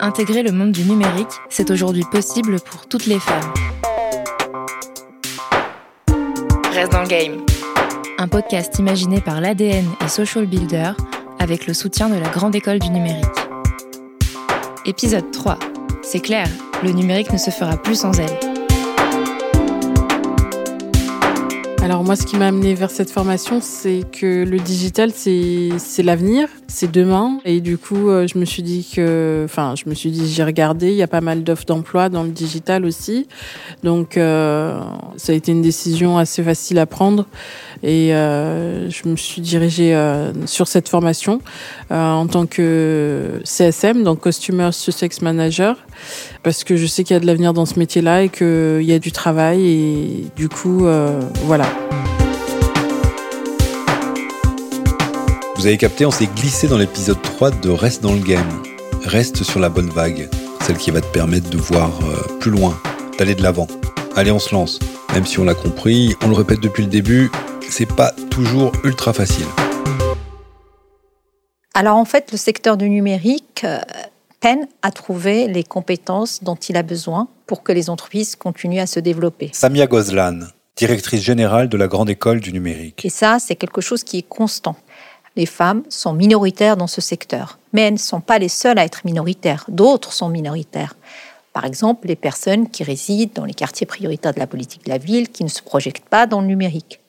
Intégrer le monde du numérique, c'est aujourd'hui possible pour toutes les femmes. Reste dans le game. Un podcast imaginé par l'ADN et Social Builder avec le soutien de la Grande École du Numérique. Épisode 3. C'est clair, le numérique ne se fera plus sans elle. Alors moi, ce qui m'a amené vers cette formation, c'est que le digital, c'est l'avenir, c'est demain. Et du coup, euh, je me suis dit que, enfin, je me suis dit, j'ai regardé, il y a pas mal d'offres d'emploi dans le digital aussi. Donc, euh, ça a été une décision assez facile à prendre. Et euh, je me suis dirigée euh, sur cette formation euh, en tant que CSM, donc Customer Success Manager, parce que je sais qu'il y a de l'avenir dans ce métier-là et qu'il y a du travail. Et du coup, voilà. Vous avez capté, on s'est glissé dans l'épisode 3 de Reste dans le game. Reste sur la bonne vague, celle qui va te permettre de voir plus loin, d'aller de l'avant. Allez, on se lance. Même si on l'a compris, on le répète depuis le début, c'est pas toujours ultra facile. Alors en fait, le secteur du numérique euh, peine à trouver les compétences dont il a besoin pour que les entreprises continuent à se développer. Samia Gozlan, directrice générale de la Grande École du numérique. Et ça, c'est quelque chose qui est constant. Les femmes sont minoritaires dans ce secteur, mais elles ne sont pas les seules à être minoritaires. D'autres sont minoritaires. Par exemple, les personnes qui résident dans les quartiers prioritaires de la politique de la ville, qui ne se projettent pas dans le numérique.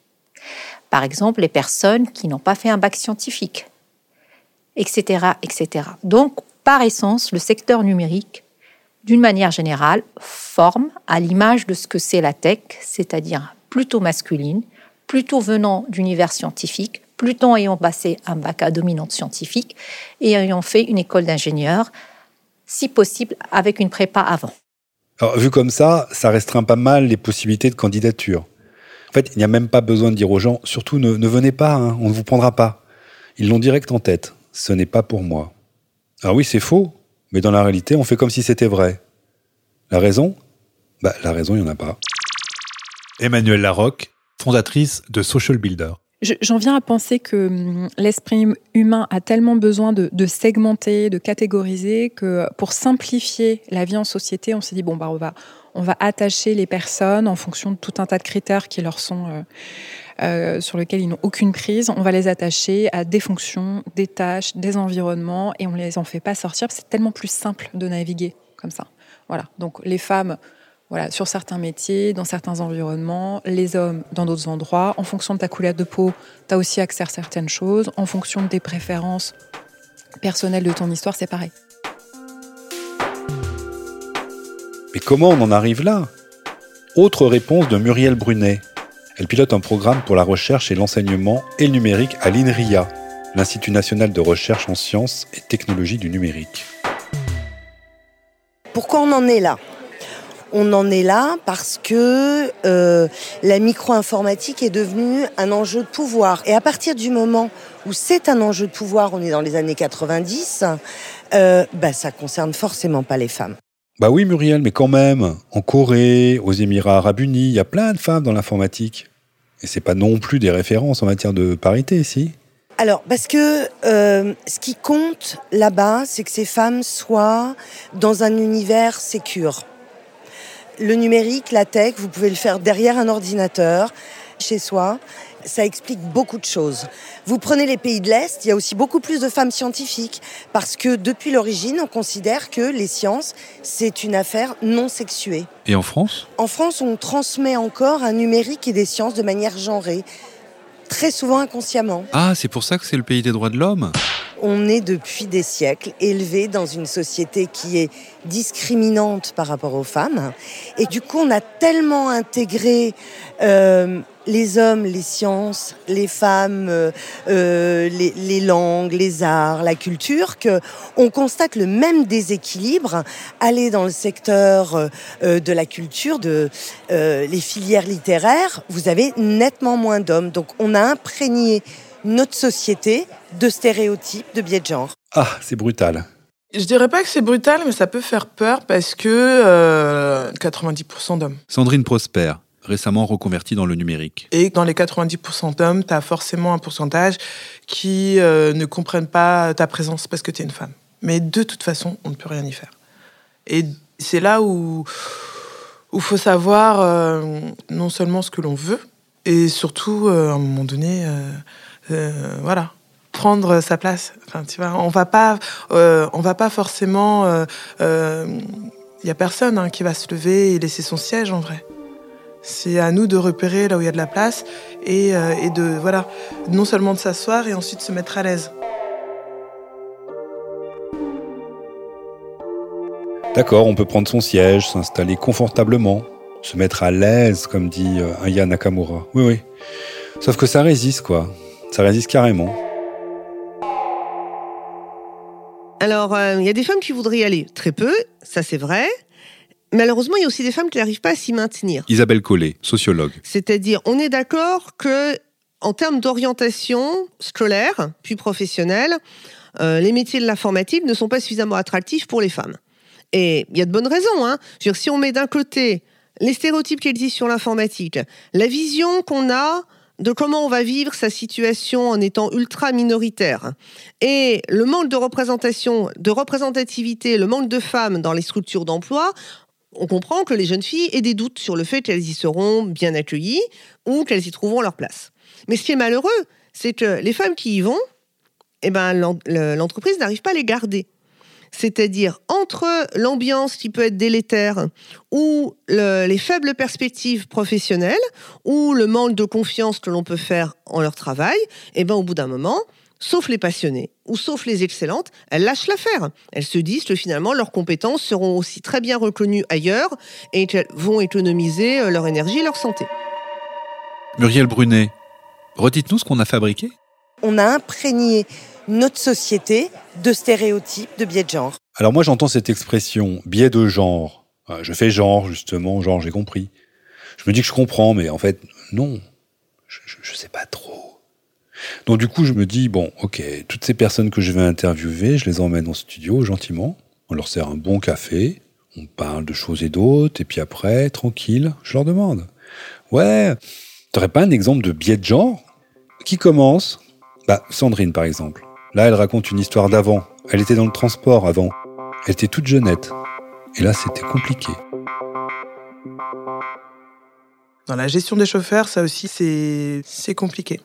Par exemple, les personnes qui n'ont pas fait un bac scientifique, etc., etc. Donc, par essence, le secteur numérique, d'une manière générale, forme à l'image de ce que c'est la tech, c'est-à-dire plutôt masculine, plutôt venant d'univers scientifique, plutôt ayant passé un bac à dominante scientifique et ayant fait une école d'ingénieur, si possible avec une prépa avant. Alors, vu comme ça, ça restreint pas mal les possibilités de candidature. En fait, il n'y a même pas besoin de dire aux gens, surtout ne, venez pas, hein, on ne vous prendra pas. Ils l'ont direct en tête, ce n'est pas pour moi. Alors oui, c'est faux, mais dans la réalité, on fait comme si c'était vrai. La raison? Bah, la raison, il n'y en a pas. Emmanuelle Larocque, fondatrice de Social Builder. J'en viens à penser que hum, l'esprit humain a tellement besoin de, segmenter, de catégoriser, que pour simplifier la vie en société, on s'est dit, bon, bah, on va, on va attacher les personnes en fonction de tout un tas de critères qui leur sont euh, euh, sur lesquels ils n'ont aucune prise. On va les attacher à des fonctions, des tâches, des environnements, et on les en fait pas sortir. C'est tellement plus simple de naviguer comme ça. Voilà. Donc les femmes, voilà, sur certains métiers, dans certains environnements, les hommes dans d'autres endroits. En fonction de ta couleur de peau, tu as aussi accès à certaines choses. En fonction des préférences personnelles de ton histoire, c'est pareil. Mais comment on en arrive là? Autre réponse de Muriel Brunet. Elle pilote un programme pour la recherche et l'enseignement et le numérique à l'INRIA, l'Institut national de recherche en sciences et technologies du numérique. Pourquoi on en est là? On en est là parce que euh, la micro-informatique est devenue un enjeu de pouvoir. Et à partir du moment où c'est un enjeu de pouvoir, on est dans les années 90, euh, bah, ça concerne forcément pas les femmes. Bah oui, Muriel, mais quand même, en Corée, aux Émirats arabes unis, il y a plein de femmes dans l'informatique. Et c'est pas non plus des références en matière de parité, si? Alors, parce que euh, ce qui compte là-bas, c'est que ces femmes soient dans un univers sécure. Le numérique, la tech, vous pouvez le faire derrière un ordinateur, chez soi ça explique beaucoup de choses. Vous prenez les pays de l'Est, il y a aussi beaucoup plus de femmes scientifiques, parce que depuis l'origine, on considère que les sciences, c'est une affaire non sexuée. Et en France? En France, on transmet encore un numérique et des sciences de manière genrée, très souvent inconsciemment. Ah, c'est pour ça que c'est le pays des droits de l'homme? On est depuis des siècles élevé dans une société qui est discriminante par rapport aux femmes. Et du coup, on a tellement intégré euh, les hommes, les sciences, les femmes, euh, euh, les, langues, les arts, la culture, que on constate le même déséquilibre aller dans le secteur de la culture, de les filières littéraires, vous avez nettement moins d'hommes. Donc on a imprégné notre société de stéréotypes, de biais de genre. Ah, c'est brutal. Je dirais pas que c'est brutal, mais ça peut faire peur parce que 90% d'hommes. Sandrine Prosper, récemment reconvertis dans le numérique. Et dans les 90% d'hommes, tu as forcément un pourcentage qui euh, ne comprennent pas ta présence parce que tu es une femme. Mais de toute façon, on ne peut rien y faire. Et c'est là où il faut savoir euh, non seulement ce que l'on veut, et surtout, euh, à un moment donné, voilà, prendre sa place. Enfin, tu vois, on va pas, on va pas forcément. Il y a personne hein, qui va se lever et laisser son siège en vrai. C'est à nous de repérer là où il y a de la place et, de voilà, non seulement de s'asseoir et ensuite se mettre à l'aise. D'accord, on peut prendre son siège, s'installer confortablement, se mettre à l'aise, comme dit euh, Aya Nakamura. Oui, oui. Sauf que ça résiste, quoi. Ça résiste carrément. Alors, euh, il y a des femmes qui voudraient y aller. Très peu, ça c'est vrai. Malheureusement, il y a aussi des femmes qui n'arrivent pas à s'y maintenir. Isabelle Collet, sociologue. C'est-à-dire, on est d'accord que, en termes d'orientation scolaire, puis professionnelle, euh, les métiers de l'informatique ne sont pas suffisamment attractifs pour les femmes. Et il y a de bonnes raisons. Hein. Je veux dire, si on met d'un côté les stéréotypes qui existent sur l'informatique, la vision qu'on a de comment on va vivre sa situation en étant ultra minoritaire et le manque de représentation, de représentativité, le manque de femmes dans les structures d'emploi, on comprend que les jeunes filles aient des doutes sur le fait qu'elles y seront bien accueillies ou qu'elles y trouveront leur place. Mais ce qui est malheureux, c'est que les femmes qui y vont, eh ben, l'entreprise n'arrive pas à les garder. C'est-à-dire entre l'ambiance qui peut être délétère ou les faibles perspectives professionnelles ou le manque de confiance que l'on peut faire en leur travail, et eh ben au bout d'un moment, sauf les passionnés ou sauf les excellentes, elles lâchent l'affaire. Elles se disent que finalement leurs compétences seront aussi très bien reconnues ailleurs et qu'elles vont économiser euh, leur énergie et leur santé. Muriel Brunet, redites-nous ce qu'on a fabriqué. On a imprégné notre société de stéréotypes, de biais de genre. Alors moi j'entends cette expression biais de genre. Euh, je fais genre justement, genre j'ai compris. Je me dis que je comprends, mais en fait non, je, ne sais pas trop. Donc du coup je me dis bon ok, toutes ces personnes que je vais interviewer, je les emmène en studio gentiment, on leur sert un bon café, on parle de choses et d'autres, et puis après tranquille, je leur demande ouais, t'aurais pas un exemple de biais de genre? Qui commence? Bah Sandrine par exemple. Là, elle raconte une histoire d'avant. Elle était dans le transport avant. Elle était toute jeunette. Et là, c'était compliqué. Dans la gestion des chauffeurs, ça aussi, c'est compliqué.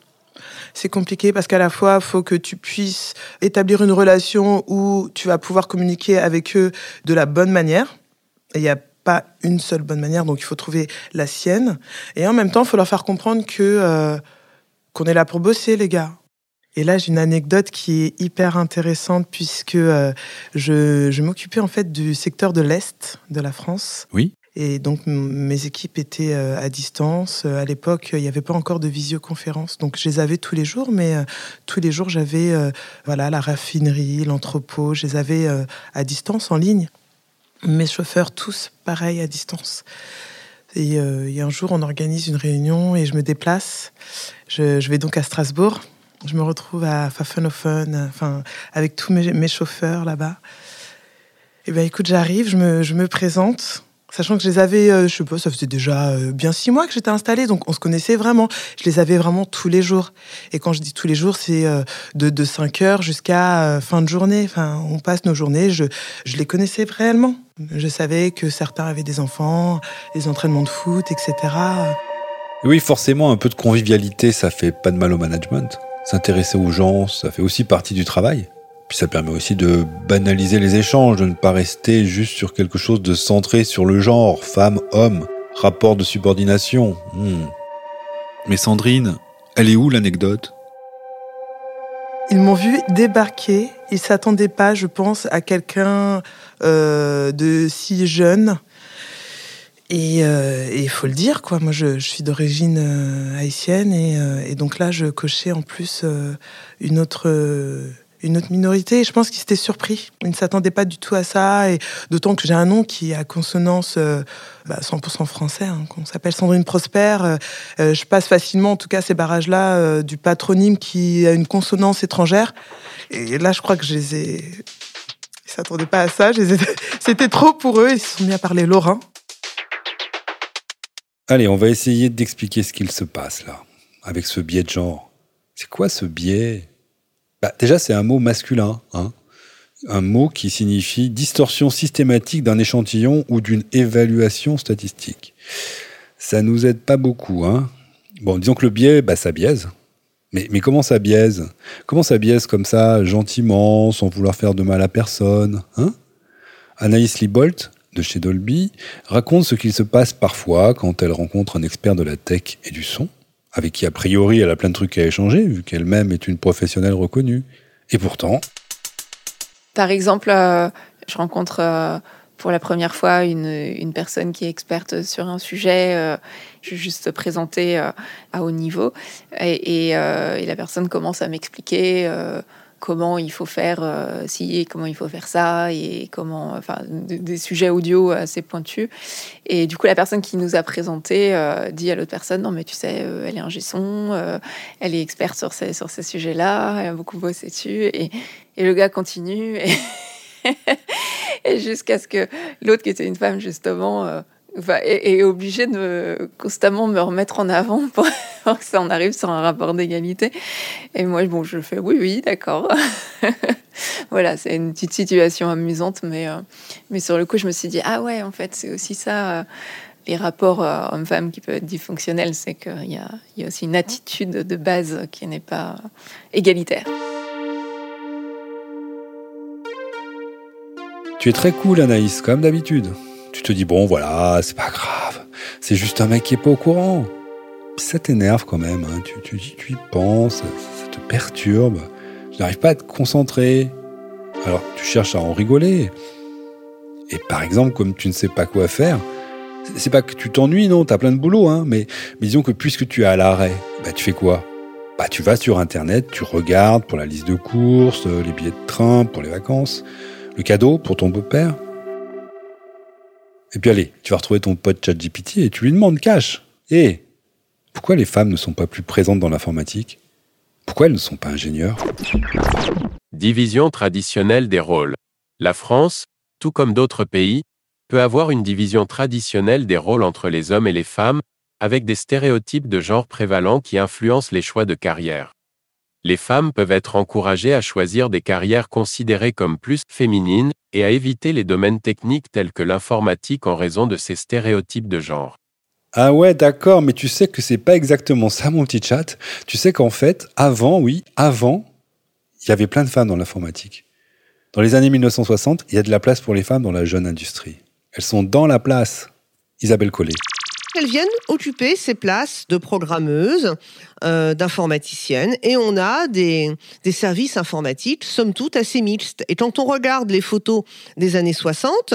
C'est compliqué parce qu'à la fois, il faut que tu puisses établir une relation où tu vas pouvoir communiquer avec eux de la bonne manière. Et il n'y a pas une seule bonne manière, donc il faut trouver la sienne. Et en même temps, il faut leur faire comprendre que euh, qu'on est là pour bosser, les gars. Et là, j'ai une anecdote qui est hyper intéressante puisque euh, je, je m'occupais en fait du secteur de l'Est de la France. Oui. Et donc, mes équipes étaient euh, à distance. Euh, à l'époque, il n'y avait pas encore de visioconférence. Donc, je les avais tous les jours, mais tous les jours, j'avais voilà, la raffinerie, l'entrepôt, je les avais à distance, en ligne. Mes chauffeurs, tous pareil, à distance. Et, et un jour, on organise une réunion et je me déplace. Je, je vais donc à Strasbourg je me retrouve à Pfaffenhofen, enfin, avec tous mes, chauffeurs là-bas. Et eh ben écoute, j'arrive, je me, je me, présente, sachant que je les avais, euh, je sais pas, ça faisait déjà euh, bien six mois que j'étais installée, donc on se connaissait vraiment. Je les avais vraiment tous les jours. Et quand je dis tous les jours, c'est euh, de, de 5 heures jusqu'à fin de journée. Enfin, on passe nos journées, je, je les connaissais réellement. Je savais que certains avaient des enfants, des entraînements de foot, etc. Oui, forcément, un peu de convivialité, ça fait pas de mal au management. S'intéresser aux gens, ça fait aussi partie du travail. Puis ça permet aussi de banaliser les échanges, de ne pas rester juste sur quelque chose de centré sur le genre, femme, homme, rapport de subordination. Hmm. Mais Sandrine, elle est où l'anecdote? Ils m'ont vu débarquer. Ils s'attendaient pas, je pense, à quelqu'un euh, de si jeune euh, et il faut le dire, quoi. Moi, je, suis d'origine euh, haïtienne euh, et, donc là, je cochais en plus une autre une autre minorité. Et je pense qu'ils s'étaient surpris. Ils ne s'attendaient pas du tout à ça. Et d'autant que j'ai un nom qui a consonance 100% bah, français, hein, qu'on s'appelle Sandrine Prosper. je passe facilement, en tout cas, ces barrages-là, du patronyme qui a une consonance étrangère. Et là, je crois que je les ai. Ils s'attendaient pas à ça. C'était trop pour eux. Ils se sont mis à parler lorrain. Allez, on va essayer d'expliquer ce qu'il se passe là, avec ce biais de genre. C'est quoi ce biais? Bah, Déjà, c'est un mot masculin. Hein un mot qui signifie distorsion systématique d'un échantillon ou d'une évaluation statistique. Ça nous aide pas beaucoup, hein. Bon, disons que le biais, bah, ça biaise. Mais, comment ça biaise? Comment ça biaise comme ça, gentiment, sans vouloir faire de mal à personne hein? Anaïs Libolt, de chez Dolby, raconte ce qu'il se passe parfois quand elle rencontre un expert de la tech et du son, avec qui a priori elle a plein de trucs à échanger, vu qu'elle-même est une professionnelle reconnue. Et pourtant... Par exemple, euh, je rencontre euh, pour la première fois une, personne qui est experte sur un sujet. Euh, je vais juste présenter à haut niveau. Et, la personne commence à m'expliquer comment il faut faire euh, ci et comment il faut faire ça et comment enfin des sujets audio assez pointus. Et du coup la personne qui nous a présenté euh, dit à l'autre personne non mais tu sais euh, elle est un son elle est experte sur ces sur ces sujets là elle a beaucoup bossé dessus. Et, et le gars continue. Et, et jusqu'à ce que l'autre qui était une femme justement Enfin, est, obligé de constamment me remettre en avant pour, que ça en arrive sur un rapport d'égalité. Et moi, bon, je fais oui, oui, d'accord. voilà, c'est une petite situation amusante, mais, euh, mais sur le coup, je me suis dit, ah ouais, en fait, c'est aussi ça, euh, les rapports euh, hommes-femmes qui peuvent être dysfonctionnels, c'est qu'il y a, y a aussi une attitude de base qui n'est pas égalitaire. Tu es très cool, Anaïs, comme d'habitude tu te dis, bon, voilà, c'est pas grave. C'est juste un mec qui est pas au courant. ça t'énerve quand même. Hein. Tu, tu, tu y penses, ça, te perturbe. Tu n'arrives pas à te concentrer. Alors, tu cherches à en rigoler. Et par exemple, comme tu ne sais pas quoi faire, c'est pas que tu t'ennuies, non, t'as plein de boulot, hein, mais, disons que puisque tu es à l'arrêt, bah, tu fais quoi? Bah, tu vas sur Internet, tu regardes pour la liste de courses, les billets de train pour les vacances, le cadeau pour ton beau-père. Et puis allez, tu vas retrouver ton pote ChatGPT et tu lui demandes cash. Et pourquoi les femmes ne sont pas plus présentes dans l'informatique? Pourquoi elles ne sont pas ingénieures Division traditionnelle des rôles. La France, tout comme d'autres pays, peut avoir une division traditionnelle des rôles entre les hommes et les femmes, avec des stéréotypes de genre prévalents qui influencent les choix de carrière les femmes peuvent être encouragées à choisir des carrières considérées comme plus féminines et à éviter les domaines techniques tels que l'informatique en raison de ces stéréotypes de genre. Ah ouais, d'accord, mais tu sais que c'est pas exactement ça, mon petit chat. Tu sais qu'en fait, avant, oui, avant, il y avait plein de femmes dans l'informatique. Dans les années 1960, il y a de la place pour les femmes dans la jeune industrie. Elles sont dans la place. Isabelle Collet elles viennent occuper ces places de programmeuses, euh, d'informaticiennes, et on a des, des, services informatiques, somme toute, assez mixtes. Et quand on regarde les photos des années 60,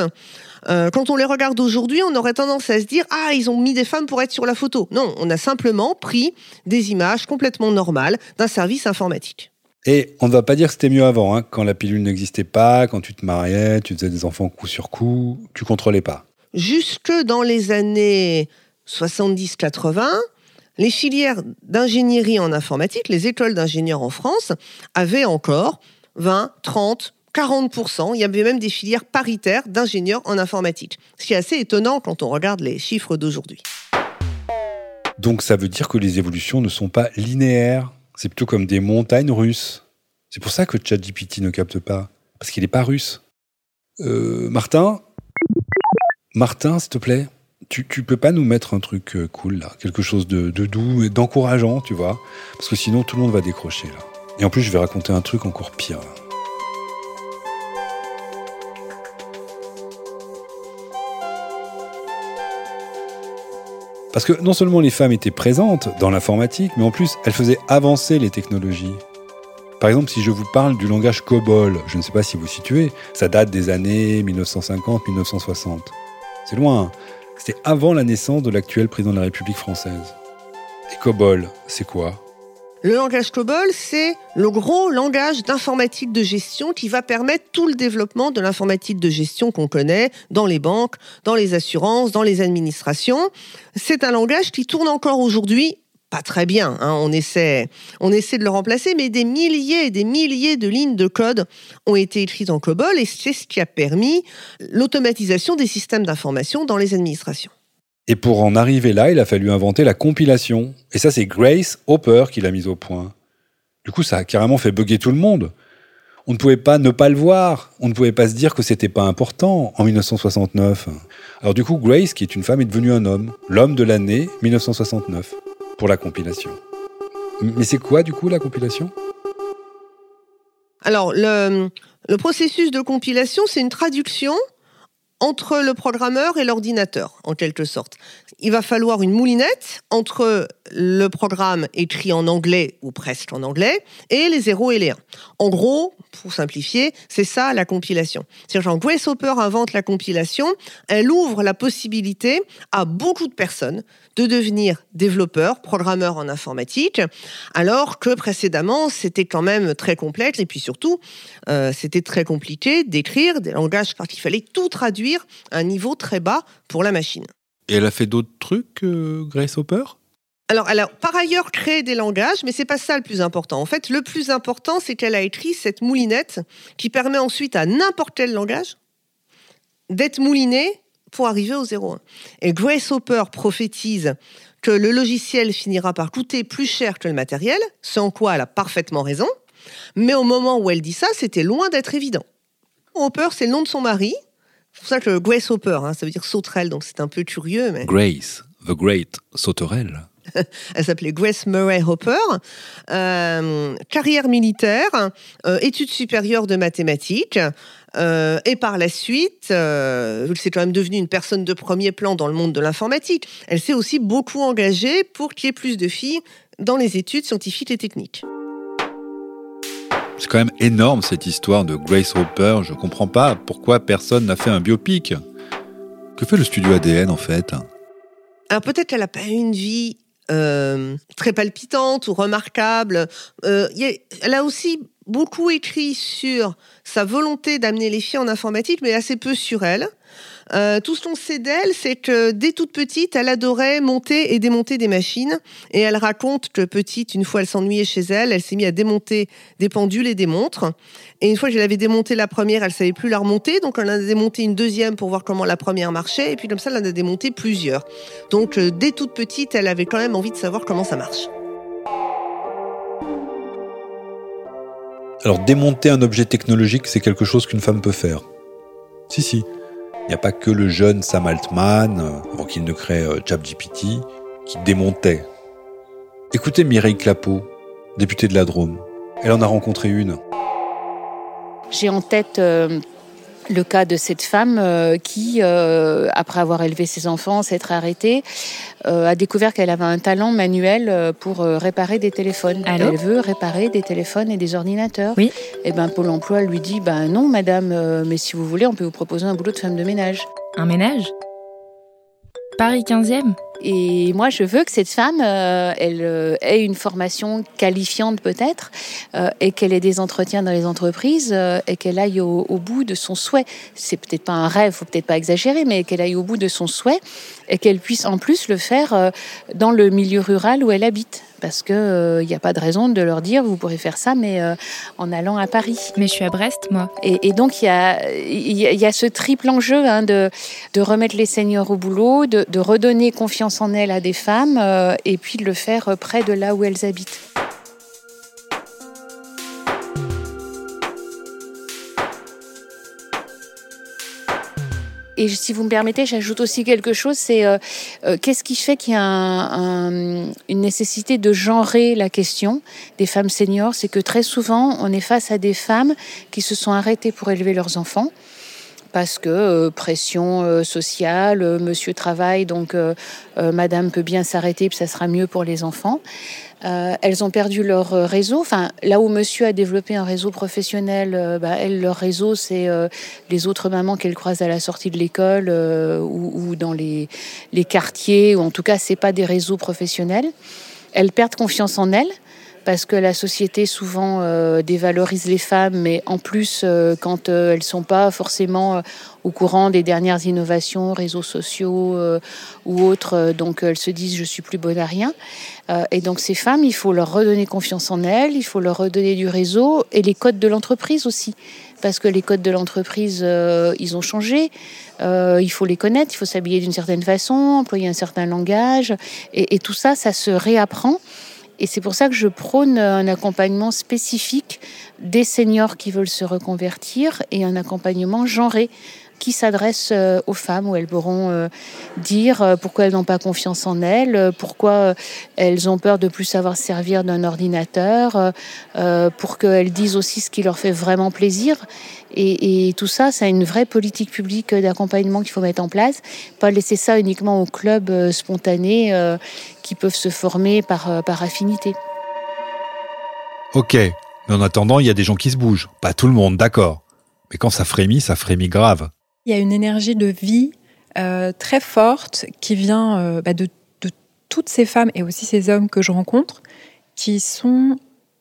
euh, quand on les regarde aujourd'hui, on aurait tendance à se dire Ah, ils ont mis des femmes pour être sur la photo. Non, on a simplement pris des images complètement normales d'un service informatique. Et on ne va pas dire que c'était mieux avant, hein, quand la pilule n'existait pas, quand tu te mariais, tu faisais des enfants coup sur coup, tu contrôlais pas. Jusque dans les années 70-80, les filières d'ingénierie en informatique, les écoles d'ingénieurs en France, avaient encore 20, 30, 40%. Il y avait même des filières paritaires d'ingénieurs en informatique. Ce qui est assez étonnant quand on regarde les chiffres d'aujourd'hui. Donc ça veut dire que les évolutions ne sont pas linéaires. C'est plutôt comme des montagnes russes. C'est pour ça que ChatGPT ne capte pas. Parce qu'il n'est pas russe. Euh, Martin? Martin, s'il te plaît? Tu, tu peux pas nous mettre un truc euh, cool là, quelque chose de, doux et d'encourageant, tu vois Parce que sinon tout le monde va décrocher là. Et en plus, je vais raconter un truc encore pire. Parce que non seulement les femmes étaient présentes dans l'informatique, mais en plus elles faisaient avancer les technologies. Par exemple, si je vous parle du langage COBOL, je ne sais pas si vous situez, ça date des années 1950-1960. C'est loin. C'était avant la naissance de l'actuel président de la République française. Et COBOL, c'est quoi? Le langage COBOL, c'est le gros langage d'informatique de gestion qui va permettre tout le développement de l'informatique de gestion qu'on connaît dans les banques, dans les assurances, dans les administrations. C'est un langage qui tourne encore aujourd'hui pas très bien. Hein. On, essaie, on essaie de le remplacer, mais des milliers et des milliers de lignes de code ont été écrites en COBOL et c'est ce qui a permis l'automatisation des systèmes d'information dans les administrations. Et pour en arriver là, il a fallu inventer la compilation. Et ça, c'est Grace Hopper qui l'a mise au point. Du coup, ça a carrément fait bugger tout le monde. On ne pouvait pas ne pas le voir. On ne pouvait pas se dire que c'était pas important en 1969. Alors du coup, Grace, qui est une femme, est devenue un homme. L'homme de l'année 1969 pour la compilation. Mais c'est quoi du coup la compilation? Alors le, le processus de compilation, c'est une traduction entre le programmeur et l'ordinateur, en quelque sorte. Il va falloir une moulinette entre le programme écrit en anglais ou presque en anglais et les 0 et les 1. En gros, pour simplifier, c'est ça la compilation. C'est-à-dire Grace Hopper invente la compilation, elle ouvre la possibilité à beaucoup de personnes de devenir développeurs, programmeurs en informatique, alors que précédemment, c'était quand même très complexe et puis surtout, euh, c'était très compliqué d'écrire des langages parce qu'il fallait tout traduire un niveau très bas pour la machine. Et elle a fait d'autres trucs, euh, Grace Hopper? Alors, elle a par ailleurs créé des langages, mais c'est pas ça le plus important. En fait, le plus important, c'est qu'elle a écrit cette moulinette qui permet ensuite à n'importe quel langage d'être mouliné pour arriver au 0,1. Et Grace Hopper prophétise que le logiciel finira par coûter plus cher que le matériel, ce en quoi elle a parfaitement raison. Mais au moment où elle dit ça, c'était loin d'être évident. Hopper, c'est le nom de son mari. C'est pour ça que Grace Hopper, hein, ça veut dire sauterelle, donc c'est un peu curieux. Mais... Grace, the great sauterelle. Elle s'appelait Grace Murray Hopper. Euh, carrière militaire, euh, études supérieures de mathématiques. Euh, et par la suite, c'est quand même devenue une personne de premier plan dans le monde de l'informatique. Elle s'est aussi beaucoup engagée pour qu'il y ait plus de filles dans les études scientifiques et techniques. C'est quand même énorme cette histoire de Grace Hopper. Je comprends pas pourquoi personne n'a fait un biopic. Que fait le studio ADN en fait? Alors peut-être qu'elle n'a pas eu une vie euh, très palpitante ou remarquable. Euh, elle a aussi beaucoup écrit sur sa volonté d'amener les filles en informatique, mais assez peu sur elle. Euh, tout ce qu'on sait d'elle, c'est que dès toute petite, elle adorait monter et démonter des machines. Et elle raconte que petite, une fois elle s'ennuyait chez elle, elle s'est mise à démonter des pendules et des montres. Et une fois qu'elle avait démonté la première, elle savait plus la remonter. Donc elle en a démonté une deuxième pour voir comment la première marchait. Et puis comme ça, elle en a démonté plusieurs. Donc euh, dès toute petite, elle avait quand même envie de savoir comment ça marche. Alors démonter un objet technologique, c'est quelque chose qu'une femme peut faire. Si, si. N'y a pas que le jeune Sam Altman, euh, avant qu'il ne crée euh, ChatGPT, qui démontait. Écoutez Mireille Clapeau, députée de la Drôme. Elle en a rencontré une. J'ai en tête euh, le cas de cette femme qui, après avoir élevé ses enfants, s'être arrêtée, a découvert qu'elle avait un talent manuel pour réparer des téléphones. elle veut réparer des téléphones et des ordinateurs. Oui. Et ben Pôle Emploi lui dit ben non madame, mais si vous voulez, on peut vous proposer un boulot de femme de ménage. Un ménage? Paris 15e et moi, je veux que cette femme, euh, elle euh, ait une formation qualifiante peut-être, euh, et qu'elle ait des entretiens dans les entreprises, et qu'elle aille au, au, bout de son souhait. C'est peut-être pas un rêve, faut peut-être pas exagérer, mais qu'elle aille au bout de son souhait, et qu'elle puisse en plus le faire dans le milieu rural où elle habite parce qu'il n'y a pas de raison de leur dire vous pourrez faire ça, mais en allant à Paris. Mais je suis à Brest, moi. Et, donc il y a, y a, ce triple enjeu hein, de, de, remettre les seniors au boulot, de, de redonner confiance en elles à des femmes euh, et puis de le faire près de là où elles habitent. Et si vous me permettez, j'ajoute aussi quelque chose, c'est euh, euh, qu'est-ce qui fait qu'il y a une nécessité de genrer la question des femmes seniors? C'est que très souvent, on est face à des femmes qui se sont arrêtées pour élever leurs enfants parce que euh, pression sociale, monsieur travaille, donc madame peut bien s'arrêter, puis ça sera mieux pour les enfants. Elles ont perdu leur réseau. Enfin, là où monsieur a développé un réseau professionnel, bah, elles, leur réseau, c'est les autres mamans qu'elles croisent à la sortie de l'école ou, ou, dans les, les quartiers, ou en tout cas, c'est pas des réseaux professionnels. Elles perdent confiance en elles parce que la société souvent euh, dévalorise les femmes, mais en plus, euh, quand euh, elles sont pas forcément au courant des dernières innovations, réseaux sociaux ou autres, donc elles se disent je suis plus bonne à rien. et donc ces femmes, il faut leur redonner confiance en elles, il faut leur redonner du réseau et les codes de l'entreprise aussi, parce que les codes de l'entreprise, ils ont changé. il faut les connaître, il faut s'habiller d'une certaine façon, employer un certain langage, et tout ça, ça se réapprend. Et c'est pour ça que je prône un accompagnement spécifique des seniors qui veulent se reconvertir et un accompagnement genré qui s'adresse euh, aux femmes où elles pourront euh, dire euh, pourquoi elles n'ont pas confiance en elles, pourquoi elles ont peur de plus savoir servir d'un ordinateur, pour qu'elles disent aussi ce qui leur fait vraiment plaisir. Et, tout ça, c'est une vraie politique publique d'accompagnement qu'il faut mettre en place, pas laisser ça uniquement aux clubs spontanés qui peuvent se former par, par affinité. Ok, mais en attendant, il y a des gens qui se bougent. Pas tout le monde, d'accord. Mais quand ça frémit, ça frémit grave. Il y a une énergie de vie euh, très forte qui vient euh, bah, de, toutes ces femmes et aussi ces hommes que je rencontre qui sont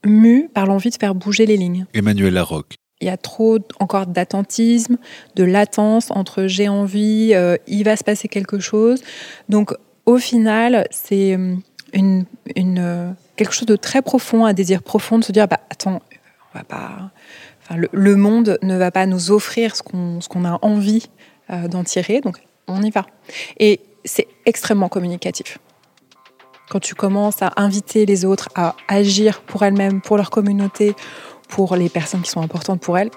mus par l'envie de faire bouger les lignes. Emmanuel Larocque. Il y a trop encore d'attentisme, de latence entre j'ai envie, euh, il va se passer quelque chose. Donc au final, c'est une, quelque chose de très profond, un désir profond de se dire bah, attends, on va pas le, monde ne va pas nous offrir ce qu'on a envie euh, d'en tirer, donc on y va. Et c'est extrêmement communicatif. Quand tu commences à inviter les autres à agir pour elles-mêmes, pour leur communauté, pour les personnes qui sont importantes pour elles,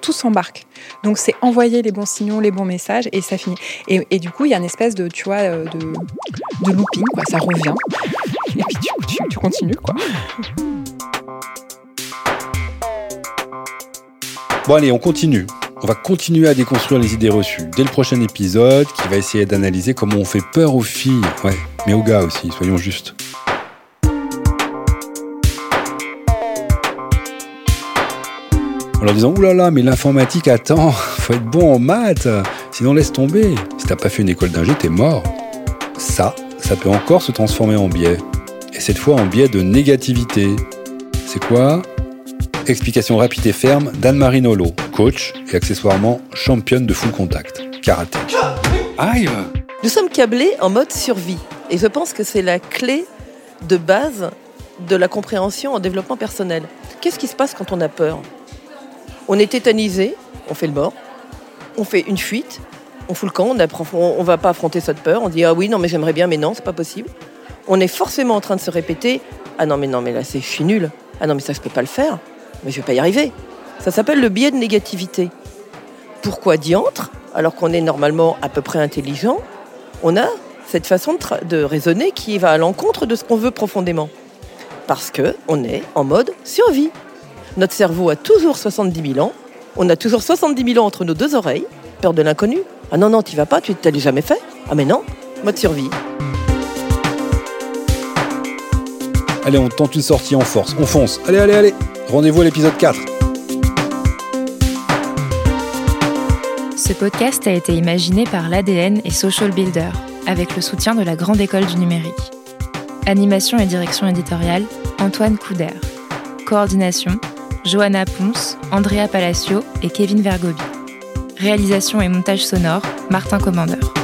tout, s'embarque. Donc c'est envoyer les bons signaux, les bons messages et ça finit. Et, du coup, il y a une espèce de, tu vois, euh, de, looping. Ça revient. Et puis tu, tu continues, quoi. Bon allez, on continue. On va continuer à déconstruire les idées reçues dès le prochain épisode qui va essayer d'analyser comment on fait peur aux filles, ouais, mais aux gars aussi, soyons justes. En leur disant oulala, mais l'informatique attend, faut être bon en maths, sinon laisse tomber. Si t'as pas fait une école d'ingé, t'es mort. Ça, ça peut encore se transformer en biais. Et cette fois en biais de négativité. C'est quoi? Explication rapide et ferme d'Anne-Marie Nolo, coach et accessoirement championne de full contact, karaté. Nous sommes câblés en mode survie. Et je pense que c'est la clé de base de la compréhension en développement personnel. Qu'est-ce qui se passe quand on a peur? On est tétanisé, on fait le mort, on fait une fuite, on fout le camp, on ne va pas affronter cette peur, on dit ah oui, non mais j'aimerais bien, mais non, c'est pas possible. On est forcément en train de se répéter ah non mais non mais là c'est je nul, ah non mais ça je peux pas le faire mais je vais pas y arriver. Ça s'appelle le biais de négativité. Pourquoi diantre, alors qu'on est normalement à peu près intelligent, on a cette façon de, raisonner qui va à l'encontre de ce qu'on veut profondément Parce que on est en mode survie. Notre cerveau a toujours 70 000 ans, on a toujours 70 000 ans entre nos deux oreilles, peur de l'inconnu. Ah non, non, tu vas pas, tu t'as jamais fait Ah mais non, mode survie. Allez, on tente une sortie en force, on fonce. Allez, allez, allez Rendez-vous à l'épisode 4. Ce podcast a été imaginé par l'ADN et Social Builder, avec le soutien de la Grande École du Numérique. Animation et direction éditoriale, Antoine Couder. Coordination, Johanna Ponce, Andrea Palacio et Kevin Vergobi. Réalisation et montage sonore, Martin Commandeur.